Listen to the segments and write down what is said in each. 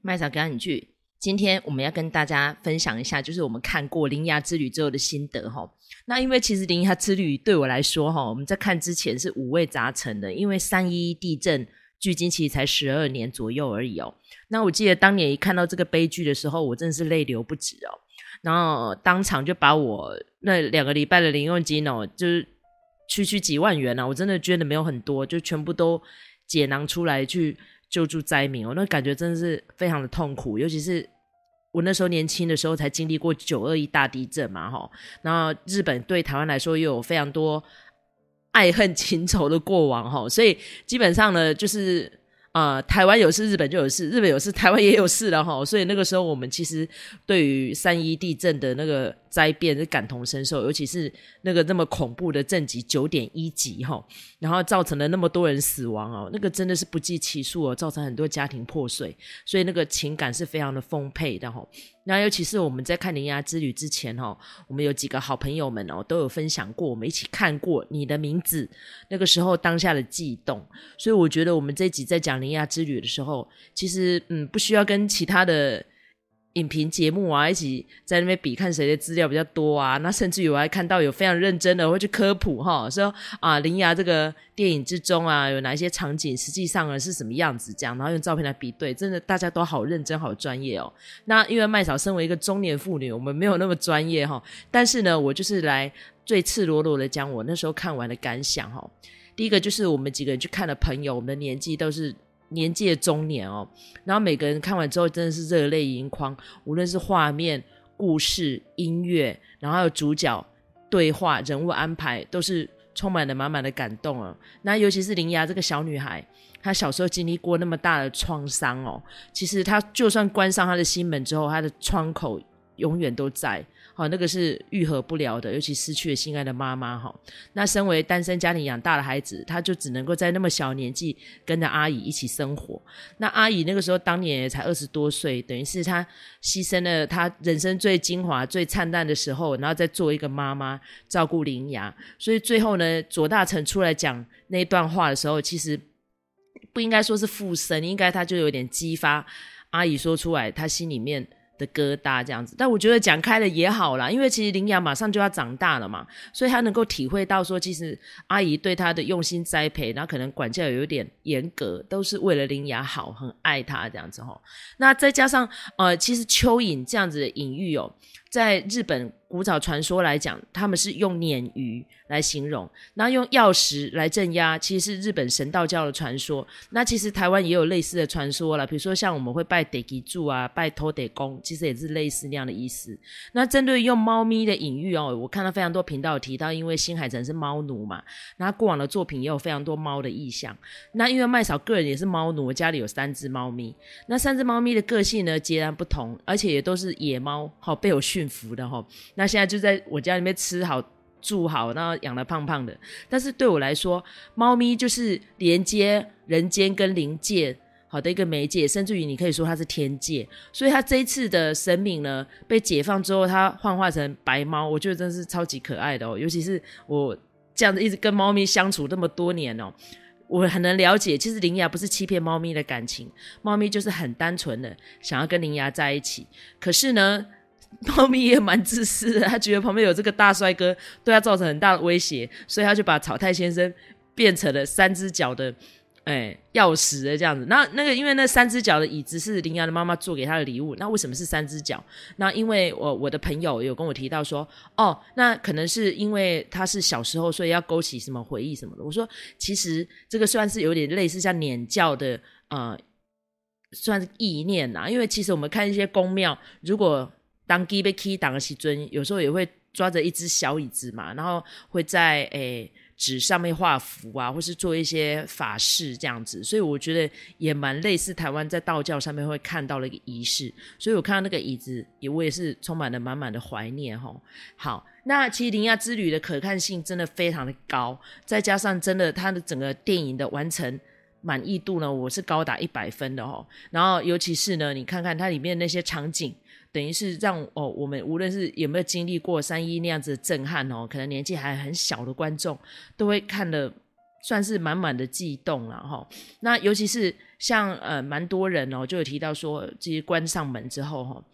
麦嫂给你句，今天我们要跟大家分享一下，就是我们看过《铃芽之旅》之后的心得哈。那因为其实《铃芽之旅》对我来说哈，我们在看之前是五味杂陈的，因为三一一地震距今其实才十二年左右而已哦。那我记得当年一看到这个悲剧的时候，我真的是泪流不止哦。然后当场就把我那两个礼拜的零用金哦，就是区区几万元啊，我真的捐的没有很多，就全部都解囊出来去。救助灾民哦，那感觉真的是非常的痛苦，尤其是我那时候年轻的时候才经历过九二一大地震嘛，哈，然后日本对台湾来说又有非常多爱恨情仇的过往，哈，所以基本上呢，就是。啊、台湾有事，日本就有事；日本有事，台湾也有事了哈。所以那个时候，我们其实对于三一地震的那个灾变是感同身受，尤其是那个那么恐怖的震级九点一级哈，然后造成了那么多人死亡哦，那个真的是不计其数哦，造成很多家庭破碎，所以那个情感是非常的丰沛的哈。那尤其是我们在看《铃芽之旅》之前哦，我们有几个好朋友们哦，都有分享过，我们一起看过《你的名字》那个时候当下的悸动，所以我觉得我们这一集在讲《铃芽之旅》的时候，其实嗯，不需要跟其他的。影评节目啊，一起在那边比看谁的资料比较多啊。那甚至有我还看到有非常认真的会去科普哈，说啊，铃芽这个电影之中啊，有哪一些场景实际上呢是什么样子这样，然后用照片来比对，真的大家都好认真好专业哦。那因为麦嫂身为一个中年妇女，我们没有那么专业哈，但是呢，我就是来最赤裸裸的讲我那时候看完的感想哈。第一个就是我们几个人去看的朋友，我们的年纪都是。年纪的中年哦，然后每个人看完之后真的是热泪盈眶，无论是画面、故事、音乐，然后还有主角对话、人物安排，都是充满了满满的感动哦。那尤其是铃芽这个小女孩，她小时候经历过那么大的创伤哦，其实她就算关上她的心门之后，她的窗口永远都在。好，那个是愈合不了的，尤其失去了心爱的妈妈哈。那身为单身家庭养大的孩子，他就只能够在那么小年纪跟着阿姨一起生活。那阿姨那个时候当年也才二十多岁，等于是她牺牲了她人生最精华、最灿烂的时候，然后再做一个妈妈照顾铃芽。所以最后呢，左大成出来讲那段话的时候，其实不应该说是附身，应该他就有点激发阿姨说出来，他心里面。的疙瘩这样子，但我觉得讲开了也好啦，因为其实林雅马上就要长大了嘛，所以他能够体会到说，其实阿姨对他的用心栽培，然后可能管教有点严格，都是为了林雅好，很爱她这样子哦。那再加上呃，其实蚯蚓这样子的隐喻哦，在日本。古早传说来讲，他们是用鲶鱼来形容，那用药石来镇压，其实是日本神道教的传说。那其实台湾也有类似的传说啦，比如说像我们会拜地基柱啊，拜土地公，其实也是类似那样的意思。那针对用猫咪的隐喻哦，我看到非常多频道提到，因为新海诚是猫奴嘛，那过往的作品也有非常多猫的意象。那因为麦嫂个人也是猫奴，我家里有三只猫咪，那三只猫咪的个性呢截然不同，而且也都是野猫，好被我训驯服的哈。那现在就在我家里面吃好住好，然后养得胖胖的。但是对我来说，猫咪就是连接人间跟灵界好的一个媒介，甚至于你可以说它是天界。所以它这一次的生命呢，被解放之后，它幻化成白猫，我觉得真是超级可爱的哦。尤其是我这样子一直跟猫咪相处这么多年哦，我很能了解，其实灵牙不是欺骗猫咪的感情，猫咪就是很单纯的想要跟灵牙在一起。可是呢，猫咪也蛮自私的，他觉得旁边有这个大帅哥，对他造成很大的威胁，所以他就把草太先生变成了三只脚的，哎，钥匙的这样子。那那个，因为那三只脚的椅子是林阳的妈妈做给他的礼物。那为什么是三只脚？那因为我我的朋友有跟我提到说，哦，那可能是因为他是小时候，所以要勾起什么回忆什么的。我说，其实这个算是有点类似像念教的，呃，算是意念呐。因为其实我们看一些宫庙，如果当基被 key 挡的时尊，有时候也会抓着一只小椅子嘛，然后会在诶纸上面画符啊，或是做一些法事这样子，所以我觉得也蛮类似台湾在道教上面会看到的一个仪式。所以我看到那个椅子，也我也是充满了满满的怀念哈。好，那其实铃芽之旅的可看性真的非常的高，再加上真的它的整个电影的完成满意度呢，我是高达一百分的齁。然后尤其是呢，你看看它里面那些场景。等于是让哦，我们无论是有没有经历过三一那样子的震撼哦，可能年纪还很小的观众都会看得算是满满的悸动了哈。那尤其是像呃蛮多人哦，就有提到说，其实关上门之后哈，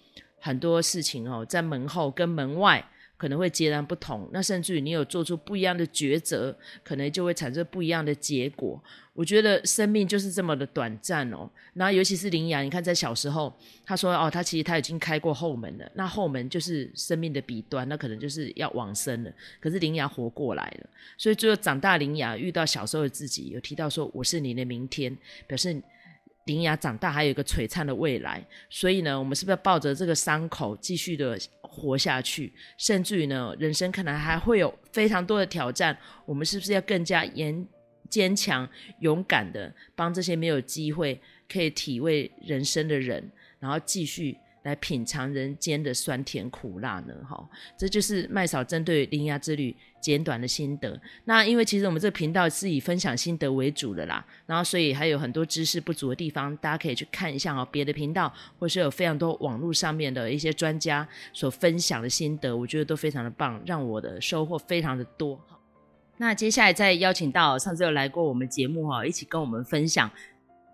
很多事情哦，在门后跟门外。可能会截然不同，那甚至于你有做出不一样的抉择，可能就会产生不一样的结果。我觉得生命就是这么的短暂哦。那尤其是铃芽，你看在小时候，他说哦，他其实他已经开过后门了，那后门就是生命的彼端，那可能就是要往生了。可是铃芽活过来了，所以最后长大，铃芽遇到小时候的自己，有提到说我是你的明天，表示顶芽长大还有一个璀璨的未来。所以呢，我们是不是要抱着这个伤口继续的？活下去，甚至于呢，人生可能还会有非常多的挑战。我们是不是要更加严、坚强、勇敢的帮这些没有机会可以体味人生的人，然后继续？来品尝人间的酸甜苦辣呢？哈，这就是麦嫂针对《铃芽之旅》简短的心得。那因为其实我们这个频道是以分享心得为主的啦，然后所以还有很多知识不足的地方，大家可以去看一下哦。别的频道或是有非常多网络上面的一些专家所分享的心得，我觉得都非常的棒，让我的收获非常的多。那接下来再邀请到上次有来过我们节目哈，一起跟我们分享。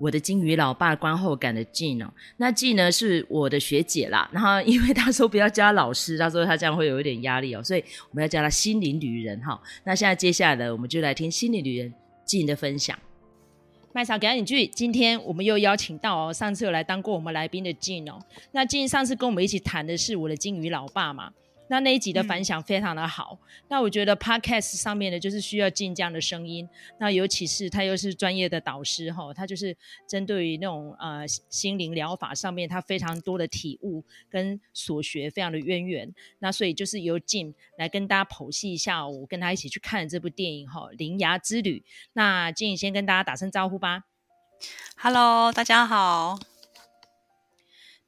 我的金鱼老爸观后感的 Jean 哦，那 Jean 呢是我的学姐啦，然后因为她说不要叫她老师，她说她这样会有一点压力哦，所以我们要叫她心灵旅人哈。那现在接下来，我们就来听心灵旅人 Jean 的分享。麦嫂，给你句，今天我们又邀请到哦，上次有来当过我们来宾的 Jean 哦，那 Jean 上次跟我们一起谈的是我的金鱼老爸嘛。那那一集的反响非常的好，嗯、那我觉得 Podcast 上面的就是需要进这样的声音，那尤其是他又是专业的导师哈，他就是针对于那种呃心灵疗法上面，他非常多的体悟跟所学，非常的渊源。那所以就是由 Jean 来跟大家剖析一下，我跟他一起去看这部电影哈，《铃芽之旅》。那 Jean 先跟大家打声招呼吧。Hello，大家好。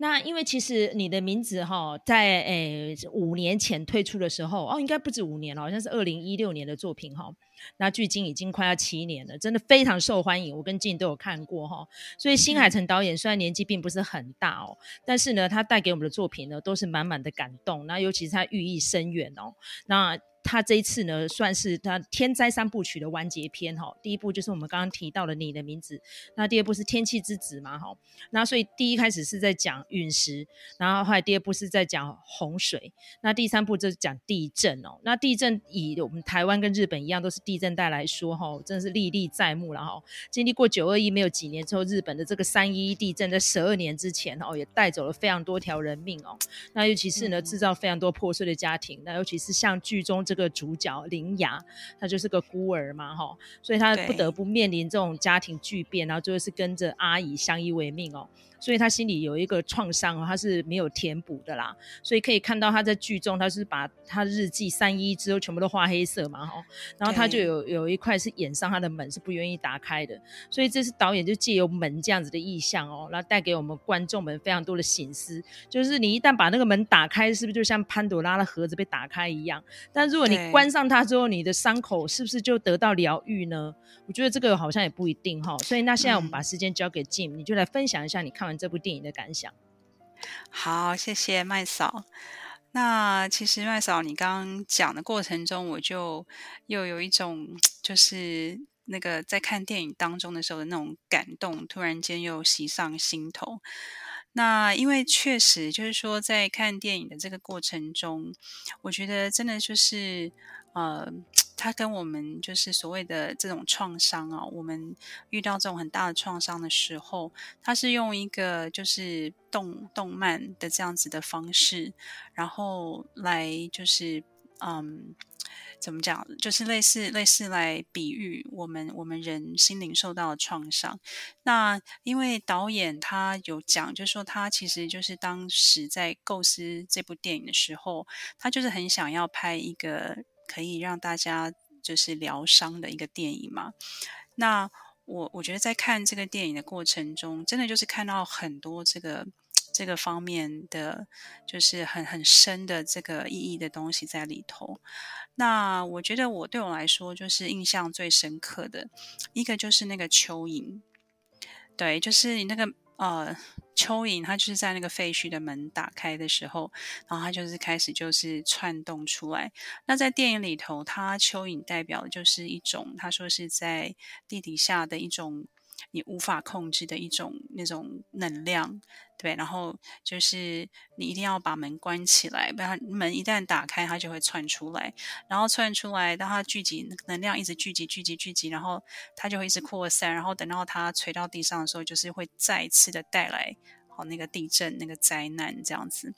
那因为其实你的名字哈，在诶五年前推出的时候哦，应该不止五年了，好像是二零一六年的作品哈。那距今已经快要七年了，真的非常受欢迎，我跟 Jean 都有看过哈。所以新海诚导演虽然年纪并不是很大哦，但是呢，他带给我们的作品呢，都是满满的感动。那尤其是他寓意深远哦。那他这一次呢，算是他天灾三部曲的完结篇哈。第一部就是我们刚刚提到的你的名字，那第二部是天气之子嘛哈。那所以第一开始是在讲陨石，然后后来第二部是在讲洪水，那第三部就是讲地震哦。那地震以我们台湾跟日本一样，都是地震带来说哈，真的是历历在目了哈。经历过九二一没有几年之后，日本的这个三一一地震在十二年之前哦，也带走了非常多条人命哦。那尤其是呢，制造非常多破碎的家庭。那尤其是像剧中。这个主角林雅，她就是个孤儿嘛，哈，所以她不得不面临这种家庭巨变，然后最后是跟着阿姨相依为命哦。所以他心里有一个创伤哦，他是没有填补的啦。所以可以看到他在剧中，他是把他日记三一之后全部都画黑色嘛，哈。然后他就有有一块是掩上他的门，是不愿意打开的。所以这是导演就借由门这样子的意象哦，然后带给我们观众们非常多的醒思。就是你一旦把那个门打开，是不是就像潘朵拉的盒子被打开一样？但如果你关上它之后，你的伤口是不是就得到疗愈呢？我觉得这个好像也不一定哈。所以那现在我们把时间交给 Jim，、嗯你就来分享一下你看这部电影的感想。好，谢谢麦嫂。那其实麦嫂，你刚刚讲的过程中，我就又有一种就是那个在看电影当中的时候的那种感动，突然间又袭上心头。那因为确实就是说，在看电影的这个过程中，我觉得真的就是呃。他跟我们就是所谓的这种创伤啊，我们遇到这种很大的创伤的时候，他是用一个就是动动漫的这样子的方式，然后来就是嗯，怎么讲，就是类似类似来比喻我们我们人心灵受到的创伤。那因为导演他有讲，就是说他其实就是当时在构思这部电影的时候，他就是很想要拍一个。可以让大家就是疗伤的一个电影嘛？那我我觉得在看这个电影的过程中，真的就是看到很多这个这个方面的，就是很很深的这个意义的东西在里头。那我觉得我对我来说，就是印象最深刻的一个就是那个蚯蚓，对，就是你那个呃。蚯蚓它就是在那个废墟的门打开的时候，然后它就是开始就是窜动出来。那在电影里头，它蚯蚓代表的就是一种，他说是在地底下的一种。你无法控制的一种那种能量，对，然后就是你一定要把门关起来，不然门一旦打开，它就会窜出来。然后窜出来，当它聚集能量一直聚集、聚集、聚集，然后它就会一直扩散。然后等到它垂到地上的时候，就是会再次的带来好那个地震、那个灾难这样子。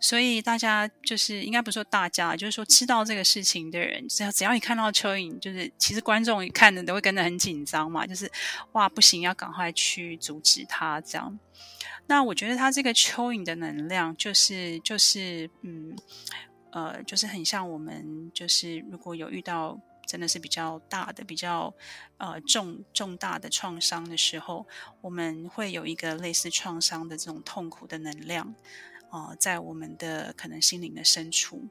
所以大家就是应该不是说大家，就是说知道这个事情的人，只要只要一看到蚯蚓，就是其实观众一看的都会跟着很紧张嘛，就是哇不行，要赶快去阻止它这样。那我觉得它这个蚯蚓的能量，就是就是嗯呃，就是很像我们就是如果有遇到真的是比较大的、比较呃重重大的创伤的时候，我们会有一个类似创伤的这种痛苦的能量。啊、在我们的可能心灵的深处，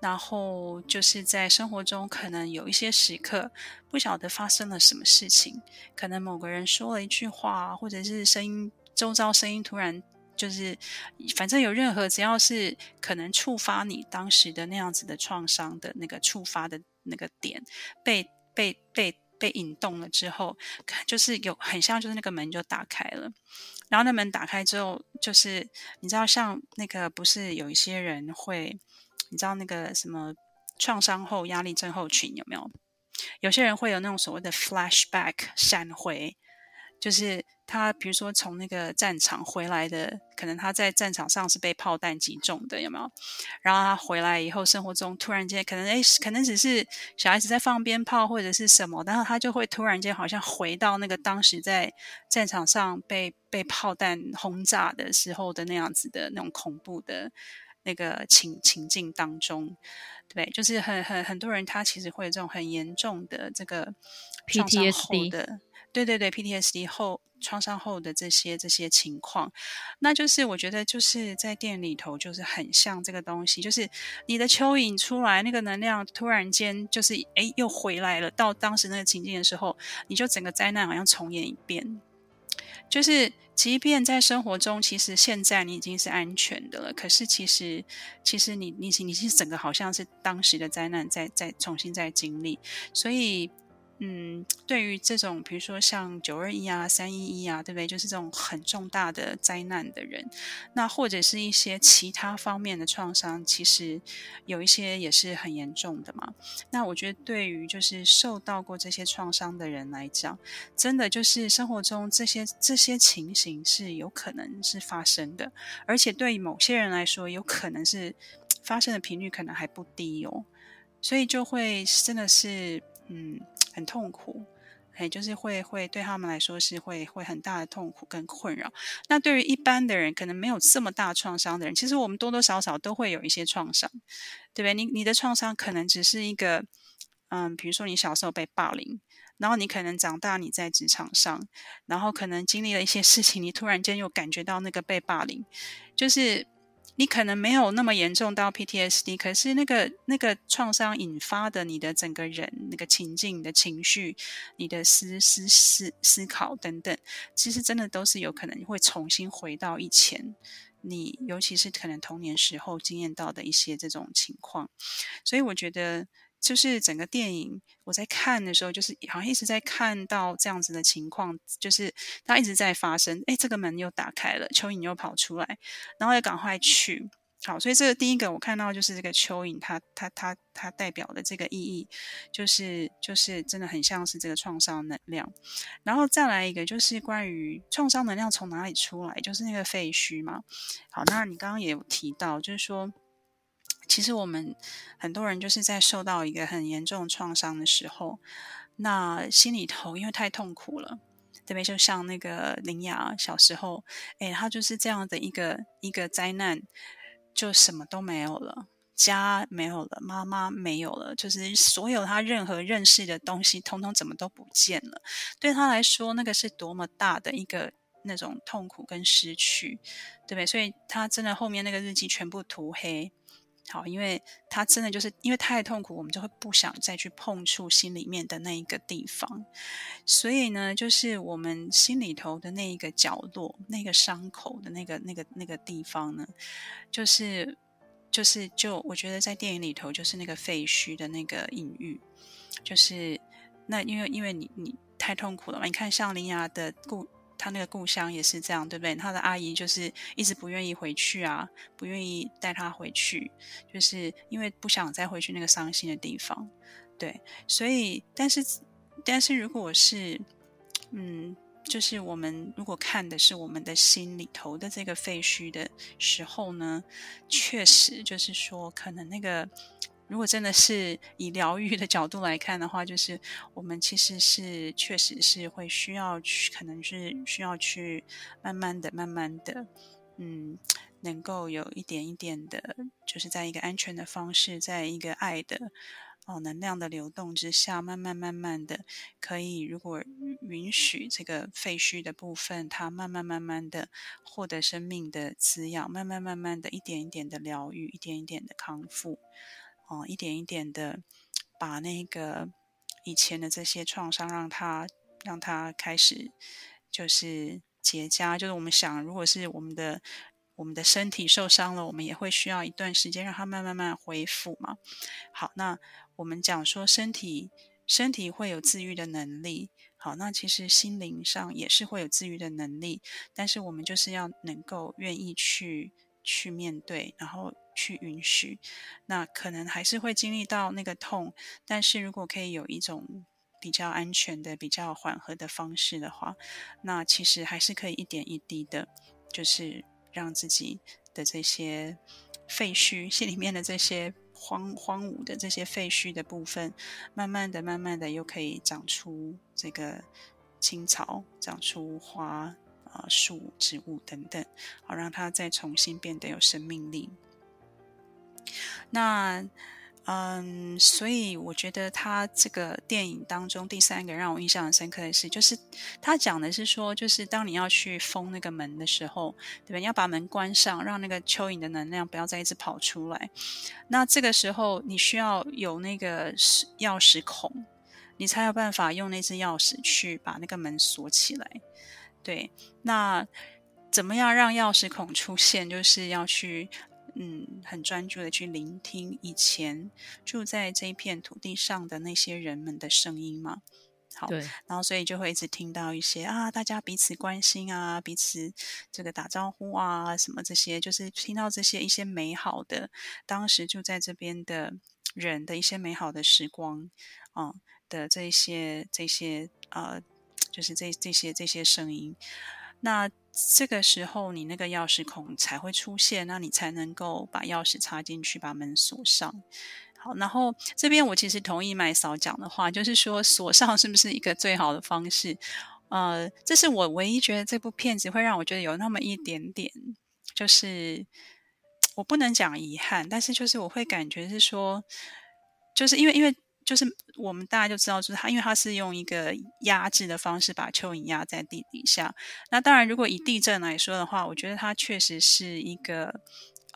然后就是在生活中，可能有一些时刻，不晓得发生了什么事情，可能某个人说了一句话，或者是声音，周遭声音突然就是，反正有任何只要是可能触发你当时的那样子的创伤的那个触发的那个点，被被被被引动了之后，就是有很像就是那个门就打开了。然后那门打开之后，就是你知道，像那个不是有一些人会，你知道那个什么创伤后压力症候群有没有？有些人会有那种所谓的 flashback 闪回，就是。他比如说从那个战场回来的，可能他在战场上是被炮弹击中的，有没有？然后他回来以后，生活中突然间可能哎，可能只是小孩子在放鞭炮或者是什么，然后他就会突然间好像回到那个当时在战场上被被炮弹轰炸的时候的那样子的那种恐怖的那个情情境当中，对，就是很很很多人他其实会有这种很严重的这个 PTSD 的。对对对，PTSD 后创伤后的这些这些情况，那就是我觉得就是在店里头就是很像这个东西，就是你的蚯蚓出来，那个能量突然间就是诶又回来了，到当时那个情境的时候，你就整个灾难好像重演一遍。就是即便在生活中，其实现在你已经是安全的了，可是其实其实你你你是整个好像是当时的灾难在在重新再经历，所以。嗯，对于这种比如说像九二一啊、三一一啊，对不对？就是这种很重大的灾难的人，那或者是一些其他方面的创伤，其实有一些也是很严重的嘛。那我觉得对于就是受到过这些创伤的人来讲，真的就是生活中这些这些情形是有可能是发生的，而且对于某些人来说，有可能是发生的频率可能还不低哦，所以就会真的是嗯。很痛苦，哎，就是会会对他们来说是会会很大的痛苦跟困扰。那对于一般的人，可能没有这么大创伤的人，其实我们多多少少都会有一些创伤，对不对？你你的创伤可能只是一个，嗯，比如说你小时候被霸凌，然后你可能长大你在职场上，然后可能经历了一些事情，你突然间又感觉到那个被霸凌，就是。你可能没有那么严重到 PTSD，可是那个那个创伤引发的你的整个人那个情境、你的情绪、你的思思思思考等等，其实真的都是有可能会重新回到以前，你尤其是可能童年时候经验到的一些这种情况，所以我觉得。就是整个电影我在看的时候，就是好像一直在看到这样子的情况，就是它一直在发生。哎，这个门又打开了，蚯蚓又跑出来，然后要赶快去。好，所以这个第一个我看到就是这个蚯蚓，它它它它代表的这个意义，就是就是真的很像是这个创伤能量。然后再来一个就是关于创伤能量从哪里出来，就是那个废墟嘛。好，那你刚刚也有提到，就是说。其实我们很多人就是在受到一个很严重创伤的时候，那心里头因为太痛苦了，特别就像那个林雅小时候，哎，他就是这样的一个一个灾难，就什么都没有了，家没有了，妈妈没有了，就是所有他任何认识的东西，通通怎么都不见了。对他来说，那个是多么大的一个那种痛苦跟失去，对不对？所以他真的后面那个日记全部涂黑。好，因为他真的就是因为太痛苦，我们就会不想再去碰触心里面的那一个地方。所以呢，就是我们心里头的那一个角落，那个伤口的那个那个那个地方呢，就是就是就我觉得在电影里头就是那个废墟的那个隐喻，就是那因为因为你你太痛苦了嘛，你看像铃芽的故。他那个故乡也是这样，对不对？他的阿姨就是一直不愿意回去啊，不愿意带他回去，就是因为不想再回去那个伤心的地方。对，所以，但是，但是如果是，嗯，就是我们如果看的是我们的心里头的这个废墟的时候呢，确实就是说，可能那个。如果真的是以疗愈的角度来看的话，就是我们其实是确实是会需要去，可能是需要去慢慢的、慢慢的，嗯，能够有一点一点的，就是在一个安全的方式，在一个爱的哦能量的流动之下，慢慢慢慢的，可以如果允许这个废墟的部分，它慢慢慢慢的获得生命的滋养，慢慢慢慢的一点一点的疗愈，一点一点的康复。哦，一点一点的把那个以前的这些创伤，让它让它开始就是结痂。就是我们想，如果是我们的我们的身体受伤了，我们也会需要一段时间让它慢慢慢恢复嘛。好，那我们讲说身体身体会有自愈的能力。好，那其实心灵上也是会有自愈的能力，但是我们就是要能够愿意去去面对，然后。去允许，那可能还是会经历到那个痛，但是如果可以有一种比较安全的、比较缓和的方式的话，那其实还是可以一点一滴的，就是让自己的这些废墟，心里面的这些荒荒芜的这些废墟的部分，慢慢的、慢慢的又可以长出这个青草，长出花啊、树、植物等等，好让它再重新变得有生命力。那，嗯，所以我觉得他这个电影当中第三个让我印象很深刻的是，就是他讲的是说，就是当你要去封那个门的时候，对吧？你要把门关上，让那个蚯蚓的能量不要再一直跑出来。那这个时候你需要有那个钥匙孔，你才有办法用那只钥匙去把那个门锁起来。对，那怎么样让钥匙孔出现？就是要去。嗯，很专注的去聆听以前住在这一片土地上的那些人们的声音嘛。好，对，然后所以就会一直听到一些啊，大家彼此关心啊，彼此这个打招呼啊，什么这些，就是听到这些一些美好的当时住在这边的人的一些美好的时光啊的这些这些呃，就是这这些这些声音，那。这个时候，你那个钥匙孔才会出现，那你才能够把钥匙插进去，把门锁上。好，然后这边我其实同意麦嫂讲的话，就是说锁上是不是一个最好的方式？呃，这是我唯一觉得这部片子会让我觉得有那么一点点，就是我不能讲遗憾，但是就是我会感觉是说，就是因为因为。就是我们大家就知道，就是它，因为它是用一个压制的方式把蚯蚓压在地底下。那当然，如果以地震来说的话，我觉得它确实是一个，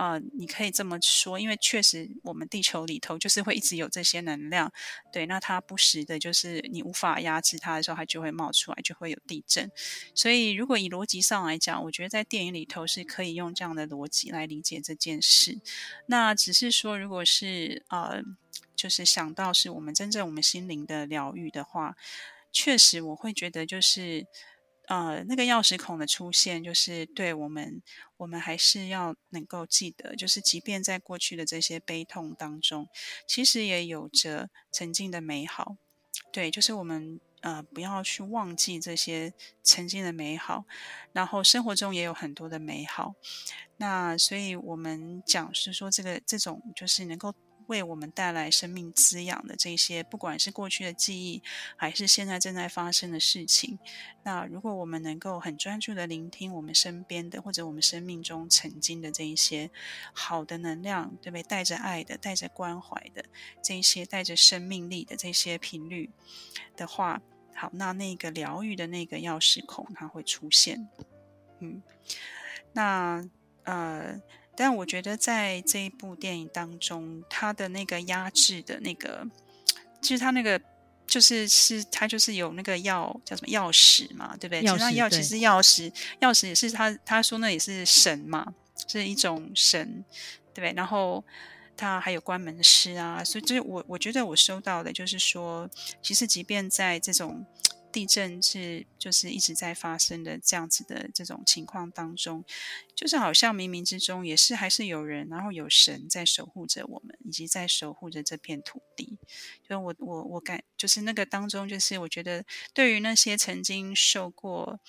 呃，你可以这么说，因为确实我们地球里头就是会一直有这些能量。对，那它不时的，就是你无法压制它的时候，它就会冒出来，就会有地震。所以，如果以逻辑上来讲，我觉得在电影里头是可以用这样的逻辑来理解这件事。那只是说，如果是呃。就是想到是我们真正我们心灵的疗愈的话，确实我会觉得就是，呃，那个钥匙孔的出现，就是对我们，我们还是要能够记得，就是即便在过去的这些悲痛当中，其实也有着曾经的美好。对，就是我们呃不要去忘记这些曾经的美好，然后生活中也有很多的美好。那所以我们讲是说这个这种就是能够。为我们带来生命滋养的这些，不管是过去的记忆，还是现在正在发生的事情，那如果我们能够很专注的聆听我们身边的，或者我们生命中曾经的这一些好的能量，对不对？带着爱的，带着关怀的，这一些带着生命力的这些频率的话，好，那那个疗愈的那个钥匙孔它会出现。嗯，那呃。但我觉得在这一部电影当中，他的那个压制的那个，就是他那个，就是是他就是有那个钥叫什么钥匙嘛，对不对？钥匙，其实钥对其实钥匙，钥匙也是他他说那也是神嘛，是一种神，对不对？然后他还有关门师啊，所以就是我我觉得我收到的就是说，其实即便在这种。地震是就是一直在发生的这样子的这种情况当中，就是好像冥冥之中也是还是有人，然后有神在守护着我们，以及在守护着这片土地。就我我我感就是那个当中，就是我觉得对于那些曾经受过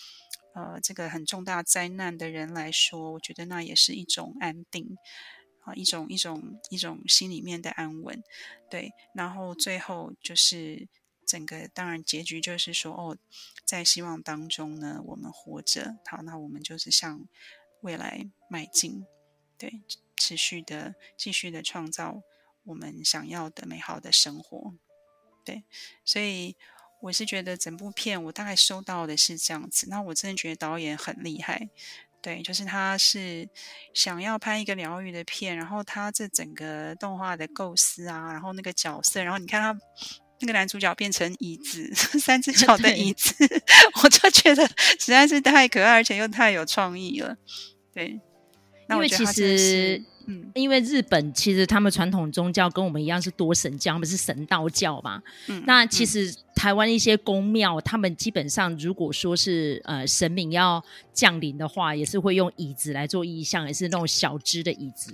呃这个很重大灾难的人来说，我觉得那也是一种安定啊，一种一种一种心里面的安稳。对，然后最后就是。整个当然结局就是说，哦，在希望当中呢，我们活着，好，那我们就是向未来迈进，对，持续的继续的创造我们想要的美好的生活，对，所以我是觉得整部片我大概收到的是这样子，那我真的觉得导演很厉害，对，就是他是想要拍一个疗愈的片，然后他这整个动画的构思啊，然后那个角色，然后你看他。那个男主角变成椅子，三只脚的椅子，我就觉得实在是太可爱，而且又太有创意了。对，因为其实，嗯，因为日本其实他们传统宗教跟我们一样是多神教，他们是神道教嘛。嗯，那其实台湾一些宫庙，他们基本上如果说是呃神明要降临的话，也是会用椅子来做意象，也是那种小只的椅子。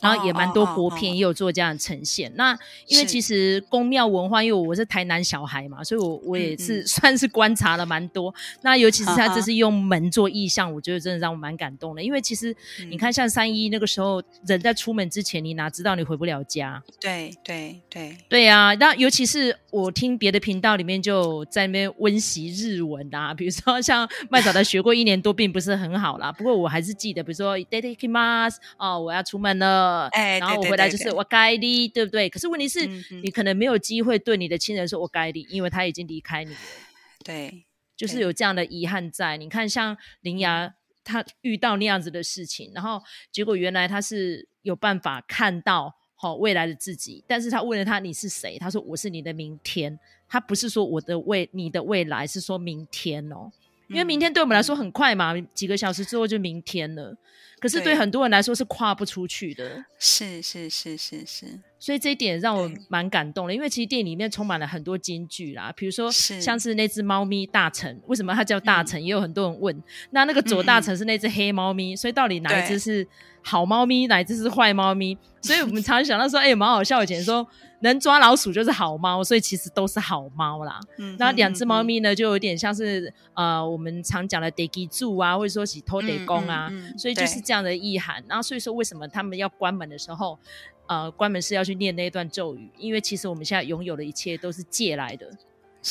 然后也蛮多国片也有做这样的呈现。那因为其实宫庙文化，因为我是台南小孩嘛，所以我我也是 算是观察了蛮多。那尤其是他这是用门做意象，我觉得真的让我蛮感动的。因为其实你看，像三一那个时候，人在出门之前，你哪知道你回不了家？对对对对啊！那尤其是我听别的频道里面就在那边温习日文啊，比如说像麦早的学过一年多，并不是很好啦。不过我还是记得，比如说 “itadakimasu” 哦，我要出门了。哎，然后我回来就是我该离，对不对？可是问题是，你可能没有机会对你的亲人说“我该离”，因为他已经离开你了。对，就是有这样的遗憾在。你看，像林芽，他遇到那样子的事情，然后结果原来他是有办法看到好、哦、未来的自己，但是他问了他你是谁？他说我是你的明天。他不是说我的未你的未来，是说明天哦。因为明天对我们来说很快嘛，嗯、几个小时之后就明天了。可是对很多人来说是跨不出去的。是是是是是。所以这一点让我蛮感动的，因为其实电影里面充满了很多金句啦，比如说像是那只猫咪大臣，为什么它叫大臣？也有很多人问。那那个左大臣是那只黑猫咪，所以到底哪一只是好猫咪，哪一只是坏猫咪？所以我们常常想到说，哎，蛮好笑。以前说能抓老鼠就是好猫，所以其实都是好猫啦。嗯，那两只猫咪呢，就有点像是呃，我们常讲的得给住啊，或者说是土地公啊，所以就是这样的意涵。然后所以说，为什么他们要关门的时候？呃，关门是要去念那一段咒语，因为其实我们现在拥有的一切都是借来的，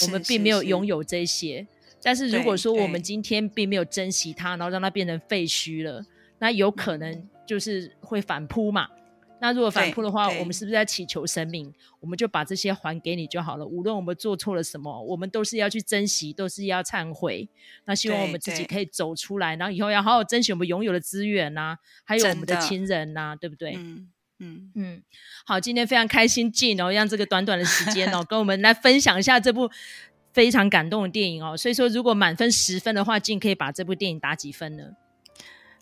我们并没有拥有这些。但是如果说我们今天并没有珍惜它，然后让它变成废墟了，那有可能就是会反扑嘛。那如果反扑的话，我们是不是在祈求神明？我们就把这些还给你就好了。无论我们做错了什么，我们都是要去珍惜，都是要忏悔。那希望我们自己可以走出来，然后以后要好好珍惜我们拥有的资源呐、啊，还有我们的亲人呐、啊，对不对？嗯。嗯嗯，好，今天非常开心，Jean 哦，让这个短短的时间哦，跟我们来分享一下这部非常感动的电影哦。所以说，如果满分十分的话，Jean 可以把这部电影打几分呢？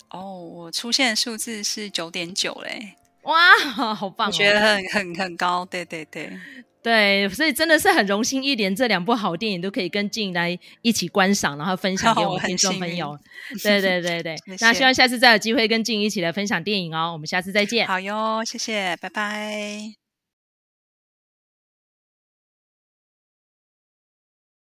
哦，我出现的数字是九点九嘞，哇，好棒、哦，我觉得很很很高，对对对。对，所以真的是很荣幸，一连这两部好电影都可以跟 Jean 来一起观赏，然后分享给我们 听众朋友。对对对对，谢谢，那希望下次再有机会跟 Jean 一起来分享电影哦。我们下次再见。好哟，谢谢，拜拜。